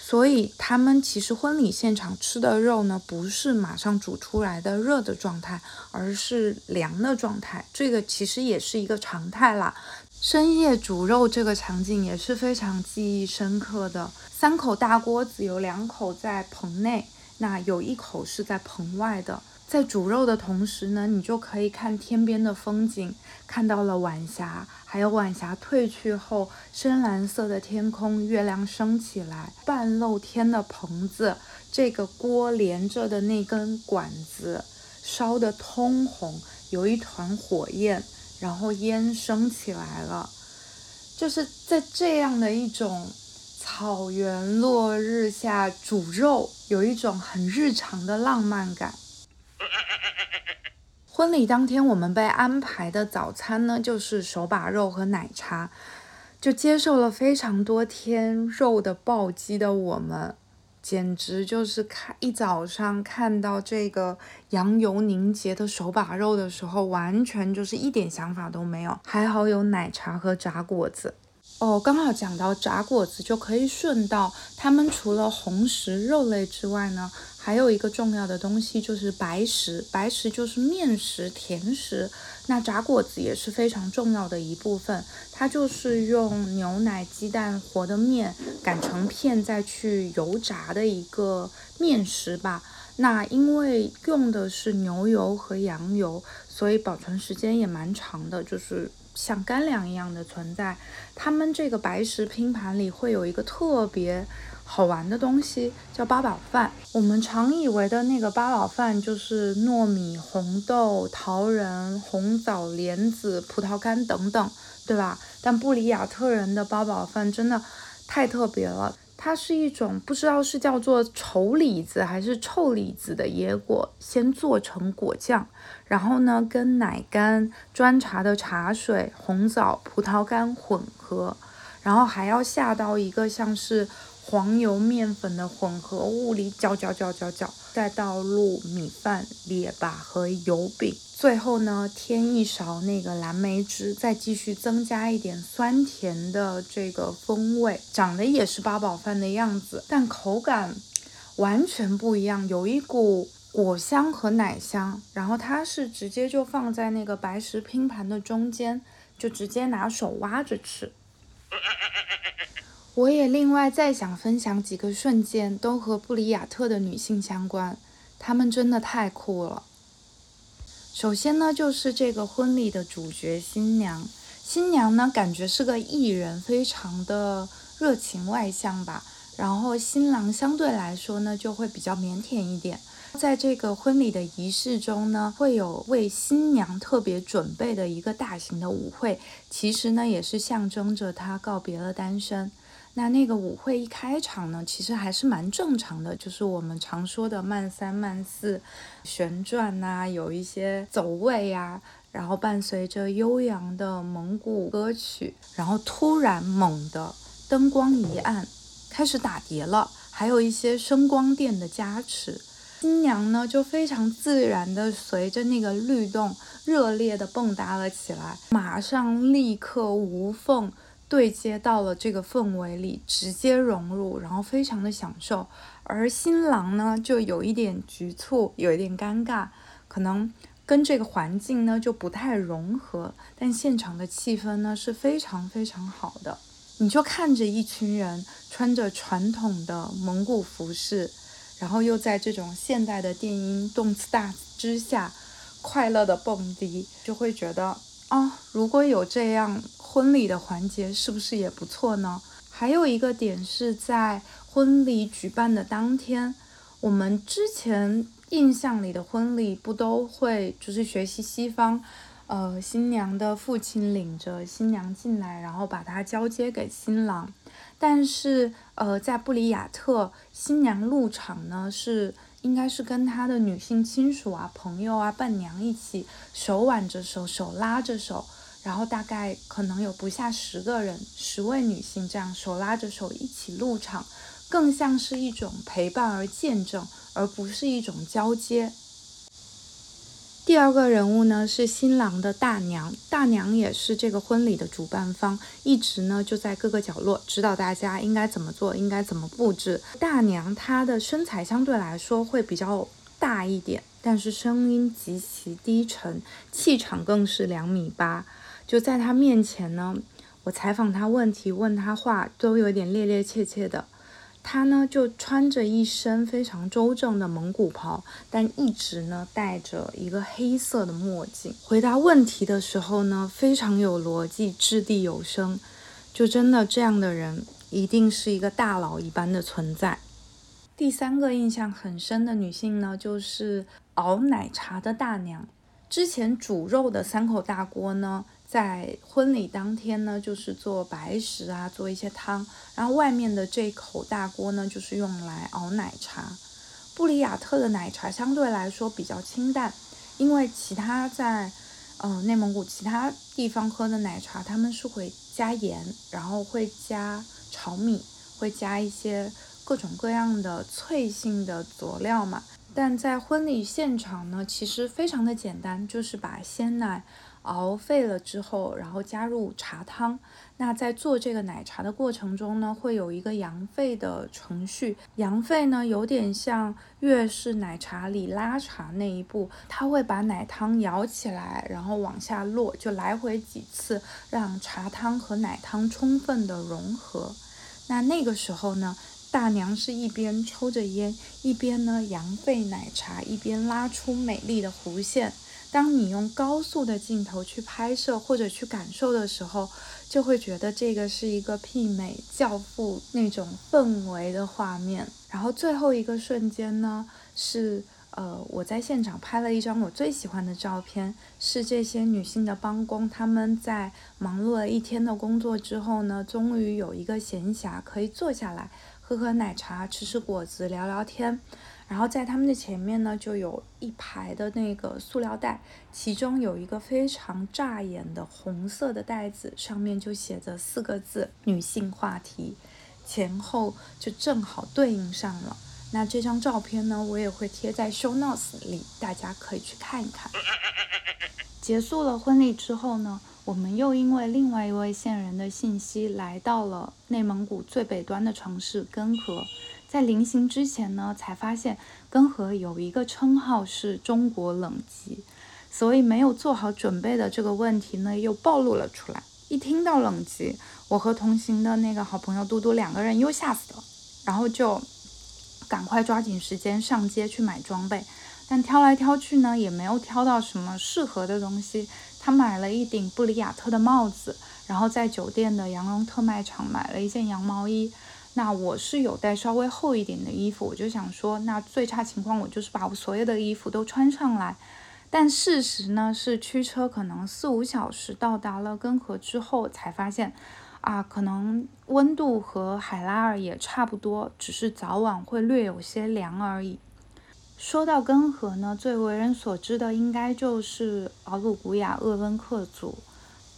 Speaker 1: 所以他们其实婚礼现场吃的肉呢，不是马上煮出来的热的状态，而是凉的状态。这个其实也是一个常态啦。深夜煮肉这个场景也是非常记忆深刻的。三口大锅子，有两口在棚内。那有一口是在棚外的，在煮肉的同时呢，你就可以看天边的风景，看到了晚霞，还有晚霞褪去后深蓝色的天空，月亮升起来，半露天的棚子，这个锅连着的那根管子烧得通红，有一团火焰，然后烟升起来了，就是在这样的一种。草原落日下煮肉，有一种很日常的浪漫感。婚礼当天，我们被安排的早餐呢，就是手把肉和奶茶。就接受了非常多天肉的暴击的我们，简直就是看一早上看到这个羊油凝结的手把肉的时候，完全就是一点想法都没有。还好有奶茶和炸果子。哦，刚好讲到炸果子，就可以顺道。他们除了红食肉类之外呢，还有一个重要的东西就是白食。白食就是面食、甜食。那炸果子也是非常重要的一部分。它就是用牛奶、鸡蛋、和的面擀成片，再去油炸的一个面食吧。那因为用的是牛油和羊油，所以保存时间也蛮长的，就是。像干粮一样的存在，他们这个白食拼盘里会有一个特别好玩的东西，叫八宝饭。我们常以为的那个八宝饭就是糯米、红豆、桃仁、红枣、莲子、葡萄干等等，对吧？但布里亚特人的八宝饭真的太特别了。它是一种不知道是叫做丑李子还是臭李子的野果，先做成果酱，然后呢跟奶干、砖茶的茶水、红枣、葡萄干混合，然后还要下到一个像是。黄油面粉的混合物里搅搅搅搅搅，再倒入米饭、列巴和油饼，最后呢添一勺那个蓝莓汁，再继续增加一点酸甜的这个风味，长得也是八宝饭的样子，但口感完全不一样，有一股果香和奶香。然后它是直接就放在那个白石拼盘的中间，就直接拿手挖着吃。我也另外再想分享几个瞬间，都和布里亚特的女性相关，她们真的太酷了。首先呢，就是这个婚礼的主角新娘，新娘呢感觉是个艺人，非常的热情外向吧。然后新郎相对来说呢就会比较腼腆一点。在这个婚礼的仪式中呢，会有为新娘特别准备的一个大型的舞会，其实呢也是象征着她告别了单身。那那个舞会一开场呢，其实还是蛮正常的，就是我们常说的慢三慢四，旋转呐，有一些走位呀，然后伴随着悠扬的蒙古歌曲，然后突然猛的灯光一暗，开始打碟了，还有一些声光电的加持，新娘呢就非常自然的随着那个律动，热烈的蹦跶了起来，马上立刻无缝。对接到了这个氛围里，直接融入，然后非常的享受。而新郎呢，就有一点局促，有一点尴尬，可能跟这个环境呢就不太融合，但现场的气氛呢是非常非常好的。你就看着一群人穿着传统的蒙古服饰，然后又在这种现代的电音动次打次之下，快乐的蹦迪，就会觉得啊，如果有这样婚礼的环节，是不是也不错呢？还有一个点是在婚礼举办的当天，我们之前印象里的婚礼不都会就是学习西方。呃，新娘的父亲领着新娘进来，然后把她交接给新郎。但是，呃，在布里亚特，新娘入场呢是应该是跟她的女性亲属啊、朋友啊、伴娘一起手挽着手、手拉着手，然后大概可能有不下十个人、十位女性这样手拉着手一起入场，更像是一种陪伴而见证，而不是一种交接。第二个人物呢是新郎的大娘，大娘也是这个婚礼的主办方，一直呢就在各个角落指导大家应该怎么做，应该怎么布置。大娘她的身材相对来说会比较大一点，但是声音极其低沉，气场更是两米八。就在他面前呢，我采访他问题，问他话，都有点趔趔趄趄的。他呢就穿着一身非常周正的蒙古袍，但一直呢戴着一个黑色的墨镜。回答问题的时候呢非常有逻辑，掷地有声。就真的这样的人，一定是一个大佬一般的存在。第三个印象很深的女性呢，就是熬奶茶的大娘。之前煮肉的三口大锅呢。在婚礼当天呢，就是做白食啊，做一些汤，然后外面的这口大锅呢，就是用来熬奶茶。布里亚特的奶茶相对来说比较清淡，因为其他在，呃，内蒙古其他地方喝的奶茶，他们是会加盐，然后会加炒米，会加一些各种各样的脆性的佐料嘛。但在婚礼现场呢，其实非常的简单，就是把鲜奶。熬沸了之后，然后加入茶汤。那在做这个奶茶的过程中呢，会有一个扬沸的程序。扬沸呢，有点像粤式奶茶里拉茶那一步，它会把奶汤舀起来，然后往下落，就来回几次，让茶汤和奶汤充分的融合。那那个时候呢，大娘是一边抽着烟，一边呢扬沸奶茶，一边拉出美丽的弧线。当你用高速的镜头去拍摄或者去感受的时候，就会觉得这个是一个媲美《教父》那种氛围的画面。然后最后一个瞬间呢，是呃我在现场拍了一张我最喜欢的照片，是这些女性的帮工，她们在忙碌了一天的工作之后呢，终于有一个闲暇可以坐下来喝喝奶茶、吃吃果子、聊聊天。然后在他们的前面呢，就有一排的那个塑料袋，其中有一个非常扎眼的红色的袋子，上面就写着四个字“女性话题”，前后就正好对应上了。那这张照片呢，我也会贴在 show notes 里，大家可以去看一看。结束了婚礼之后呢，我们又因为另外一位线人的信息，来到了内蒙古最北端的城市根河。在临行之前呢，才发现根河有一个称号是中国冷极，所以没有做好准备的这个问题呢又暴露了出来。一听到冷极，我和同行的那个好朋友嘟嘟两个人又吓死了，然后就赶快抓紧时间上街去买装备，但挑来挑去呢也没有挑到什么适合的东西。他买了一顶布里亚特的帽子，然后在酒店的羊绒特卖场买了一件羊毛衣。那我是有带稍微厚一点的衣服，我就想说，那最差情况我就是把我所有的衣服都穿上来。但事实呢是，驱车可能四五小时到达了根河之后，才发现，啊，可能温度和海拉尔也差不多，只是早晚会略有些凉而已。说到根河呢，最为人所知的应该就是敖鲁古雅鄂温克族。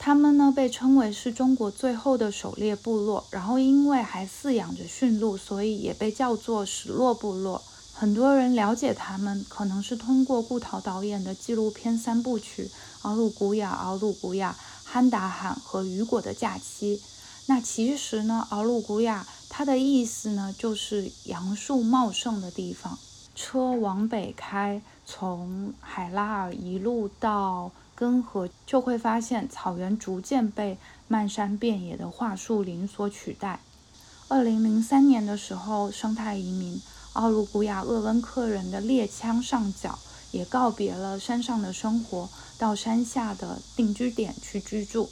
Speaker 1: 他们呢被称为是中国最后的狩猎部落，然后因为还饲养着驯鹿，所以也被叫做史洛部落。很多人了解他们，可能是通过顾涛导演的纪录片三部曲《敖鲁古雅》《敖鲁古雅》《憨达罕》和《雨果的假期》。那其实呢，敖鲁古雅它的意思呢就是杨树茂盛的地方。车往北开。从海拉尔一路到根河，就会发现草原逐渐被漫山遍野的桦树林所取代。二零零三年的时候，生态移民奥鲁古亚鄂温克人的猎枪上缴，也告别了山上的生活，到山下的定居点去居住。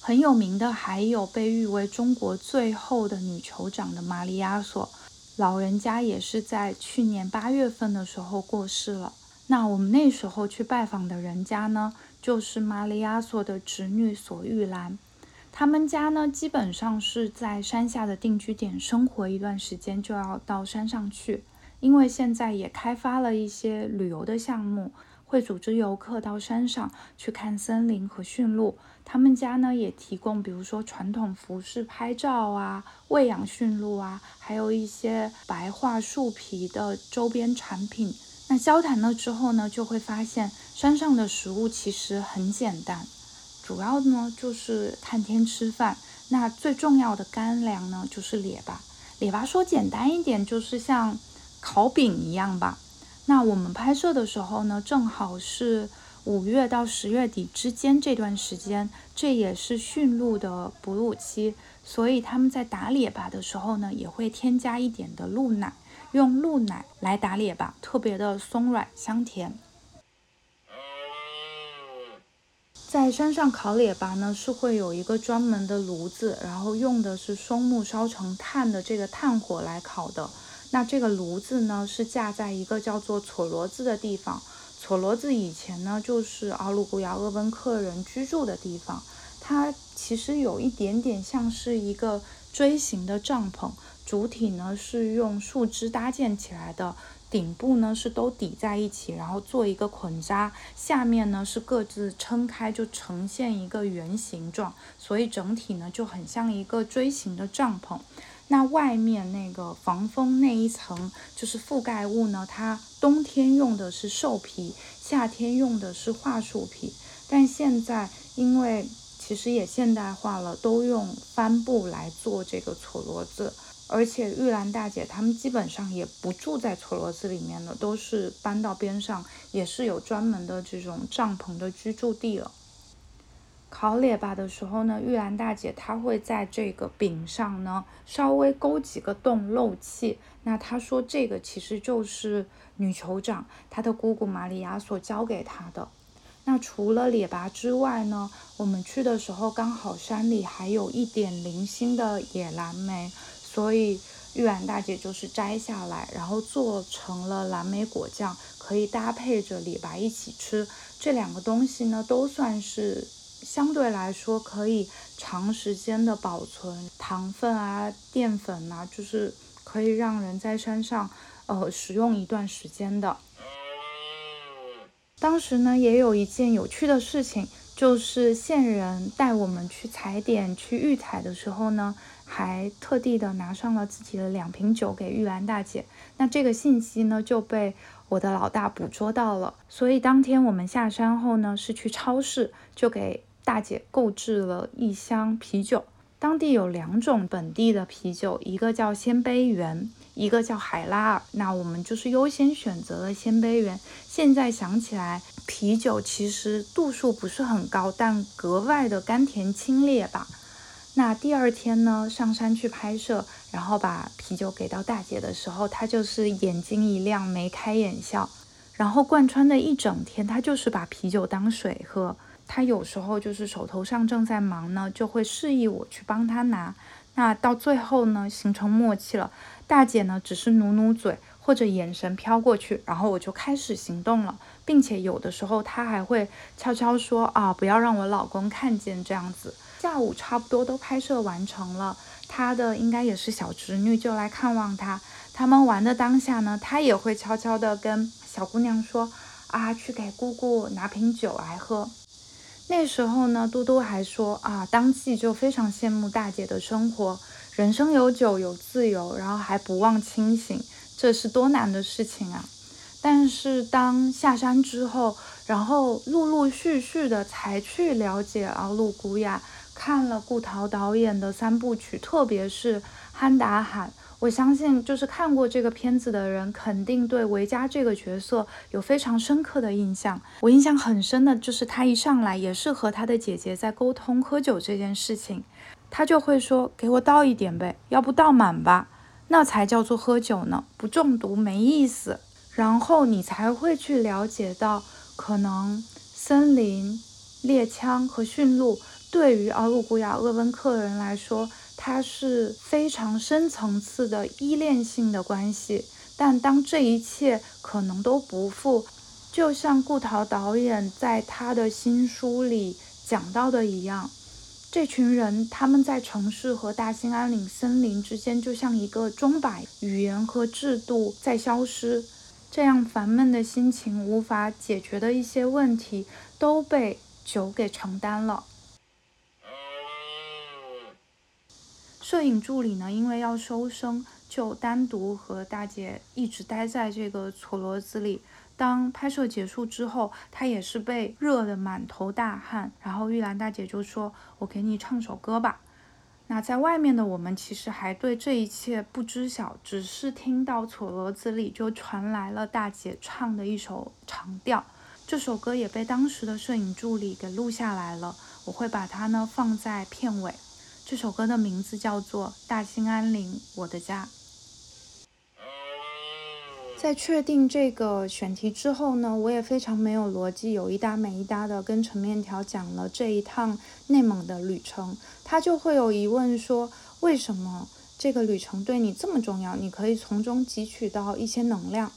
Speaker 1: 很有名的还有被誉为中国最后的女酋长的玛里亚索，老人家也是在去年八月份的时候过世了。那我们那时候去拜访的人家呢，就是玛里亚索的侄女索玉兰。他们家呢，基本上是在山下的定居点生活一段时间，就要到山上去。因为现在也开发了一些旅游的项目，会组织游客到山上去看森林和驯鹿。他们家呢，也提供比如说传统服饰拍照啊、喂养驯鹿啊，还有一些白桦树皮的周边产品。那交谈了之后呢，就会发现山上的食物其实很简单。主要呢就是看天吃饭，那最重要的干粮呢就是列巴。列巴说简单一点就是像烤饼一样吧。那我们拍摄的时候呢，正好是五月到十月底之间这段时间，这也是驯鹿的哺乳期，所以他们在打列巴的时候呢，也会添加一点的鹿奶，用鹿奶来打列巴，特别的松软香甜。在山上烤列巴呢，是会有一个专门的炉子，然后用的是松木烧成炭的这个炭火来烤的。那这个炉子呢，是架在一个叫做撮罗子的地方。撮罗子以前呢，就是奥鲁古雅鄂温克人居住的地方。它其实有一点点像是一个锥形的帐篷，主体呢是用树枝搭建起来的。顶部呢是都抵在一起，然后做一个捆扎，下面呢是各自撑开，就呈现一个圆形状，所以整体呢就很像一个锥形的帐篷。那外面那个防风那一层就是覆盖物呢，它冬天用的是兽皮，夏天用的是桦树皮。但现在因为其实也现代化了，都用帆布来做这个撮罗子。而且玉兰大姐他们基本上也不住在错罗子里面了，都是搬到边上，也是有专门的这种帐篷的居住地了。烤列巴的时候呢，玉兰大姐她会在这个饼上呢稍微勾几个洞漏气。那她说这个其实就是女酋长她的姑姑玛利亚所教给她的。那除了列巴之外呢，我们去的时候刚好山里还有一点零星的野蓝莓。所以玉兰大姐就是摘下来，然后做成了蓝莓果酱，可以搭配着李白一起吃。这两个东西呢，都算是相对来说可以长时间的保存糖分啊、淀粉啊，就是可以让人在山上呃食用一段时间的。当时呢，也有一件有趣的事情，就是线人带我们去踩点去预采的时候呢。还特地的拿上了自己的两瓶酒给玉兰大姐，那这个信息呢就被我的老大捕捉到了，所以当天我们下山后呢是去超市就给大姐购置了一箱啤酒，当地有两种本地的啤酒，一个叫鲜卑园，一个叫海拉尔，那我们就是优先选择了鲜卑园。现在想起来，啤酒其实度数不是很高，但格外的甘甜清冽吧。那第二天呢，上山去拍摄，然后把啤酒给到大姐的时候，她就是眼睛一亮，眉开眼笑。然后贯穿的一整天，她就是把啤酒当水喝。她有时候就是手头上正在忙呢，就会示意我去帮她拿。那到最后呢，形成默契了。大姐呢，只是努努嘴或者眼神飘过去，然后我就开始行动了，并且有的时候她还会悄悄说啊，不要让我老公看见这样子。下午差不多都拍摄完成了，他的应该也是小侄女就来看望他。他们玩的当下呢，他也会悄悄的跟小姑娘说：“啊，去给姑姑拿瓶酒来喝。”那时候呢，嘟嘟还说：“啊，当即就非常羡慕大姐的生活，人生有酒有自由，然后还不忘清醒，这是多难的事情啊！”但是当下山之后，然后陆陆续续的才去了解奥鲁古雅。看了顾陶导演的三部曲，特别是《憨达罕》，我相信，就是看过这个片子的人，肯定对维嘉这个角色有非常深刻的印象。我印象很深的就是他一上来也是和他的姐姐在沟通喝酒这件事情，他就会说：“给我倒一点呗，要不倒满吧，那才叫做喝酒呢，不中毒没意思。”然后你才会去了解到，可能森林、猎枪和驯鹿对于奥鲁古雅鄂温克人来说。它是非常深层次的依恋性的关系，但当这一切可能都不复，就像顾陶导演在他的新书里讲到的一样，这群人他们在城市和大兴安岭森林之间，就像一个钟摆，语言和制度在消失，这样烦闷的心情无法解决的一些问题，都被酒给承担了。摄影助理呢，因为要收声，就单独和大姐一直待在这个错罗子里。当拍摄结束之后，他也是被热得满头大汗。然后玉兰大姐就说：“我给你唱首歌吧。”那在外面的我们其实还对这一切不知晓，只是听到错罗子里就传来了大姐唱的一首长调。这首歌也被当时的摄影助理给录下来了，我会把它呢放在片尾。这首歌的名字叫做《大兴安岭，我的家》。在确定这个选题之后呢，我也非常没有逻辑，有一搭没一搭的跟陈面条讲了这一趟内蒙的旅程。他就会有疑问说：为什么这个旅程对你这么重要？你可以从中汲取到一些能量。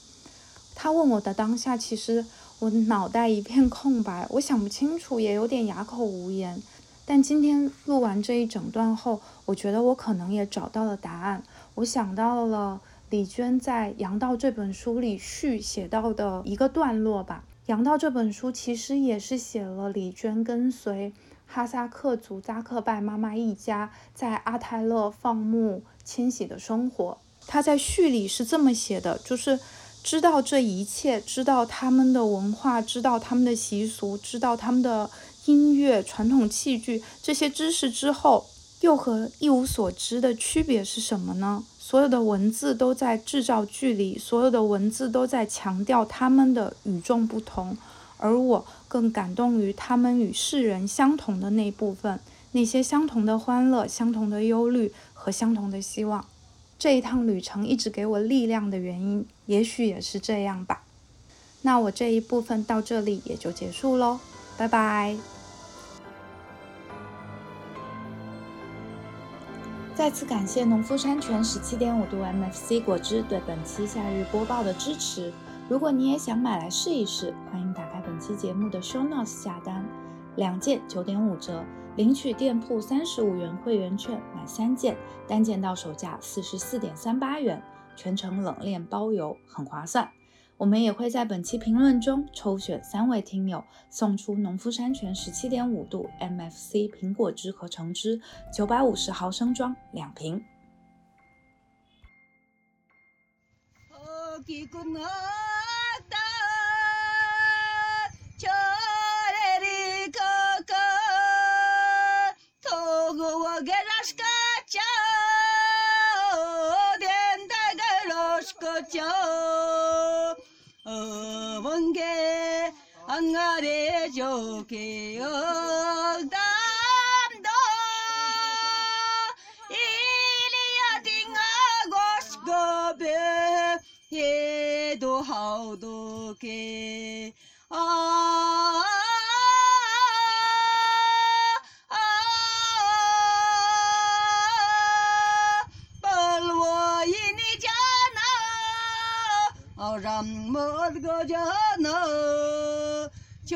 Speaker 1: 他问我的当下，其实我脑袋一片空白，我想不清楚，也有点哑口无言。但今天录完这一整段后，我觉得我可能也找到了答案。我想到了李娟在《杨道》这本书里序写到的一个段落吧。《杨道》这本书其实也是写了李娟跟随哈萨克族扎克拜妈妈一家在阿泰勒放牧迁徙的生活。他在序里是这么写的，就是知道这一切，知道他们的文化，知道他们的习俗，知道他们的。音乐、传统器具这些知识之后，又和一无所知的区别是什么呢？所有的文字都在制造距离，所有的文字都在强调他们的与众不同，而我更感动于他们与世人相同的那部分，那些相同的欢乐、相同的忧虑和相同的希望。这一趟旅程一直给我力量的原因，也许也是这样吧。那我这一部分到这里也就结束喽，拜拜。再次感谢农夫山泉十七点五度 MFC 果汁对本期夏日播报的支持。如果你也想买来试一试，欢迎打开本期节目的 Show Notes 下单，两件九点五折，领取店铺三十五元会员券，买三件单件到手价四十四点三八元，全程冷链包邮，很划算。我们也会在本期评论中抽选三位听友，送出农夫山泉十七点五度 MFC 苹果汁和橙汁九百五十毫升装两瓶。就给我担当，一里呀的啊，我是个别，也都好多给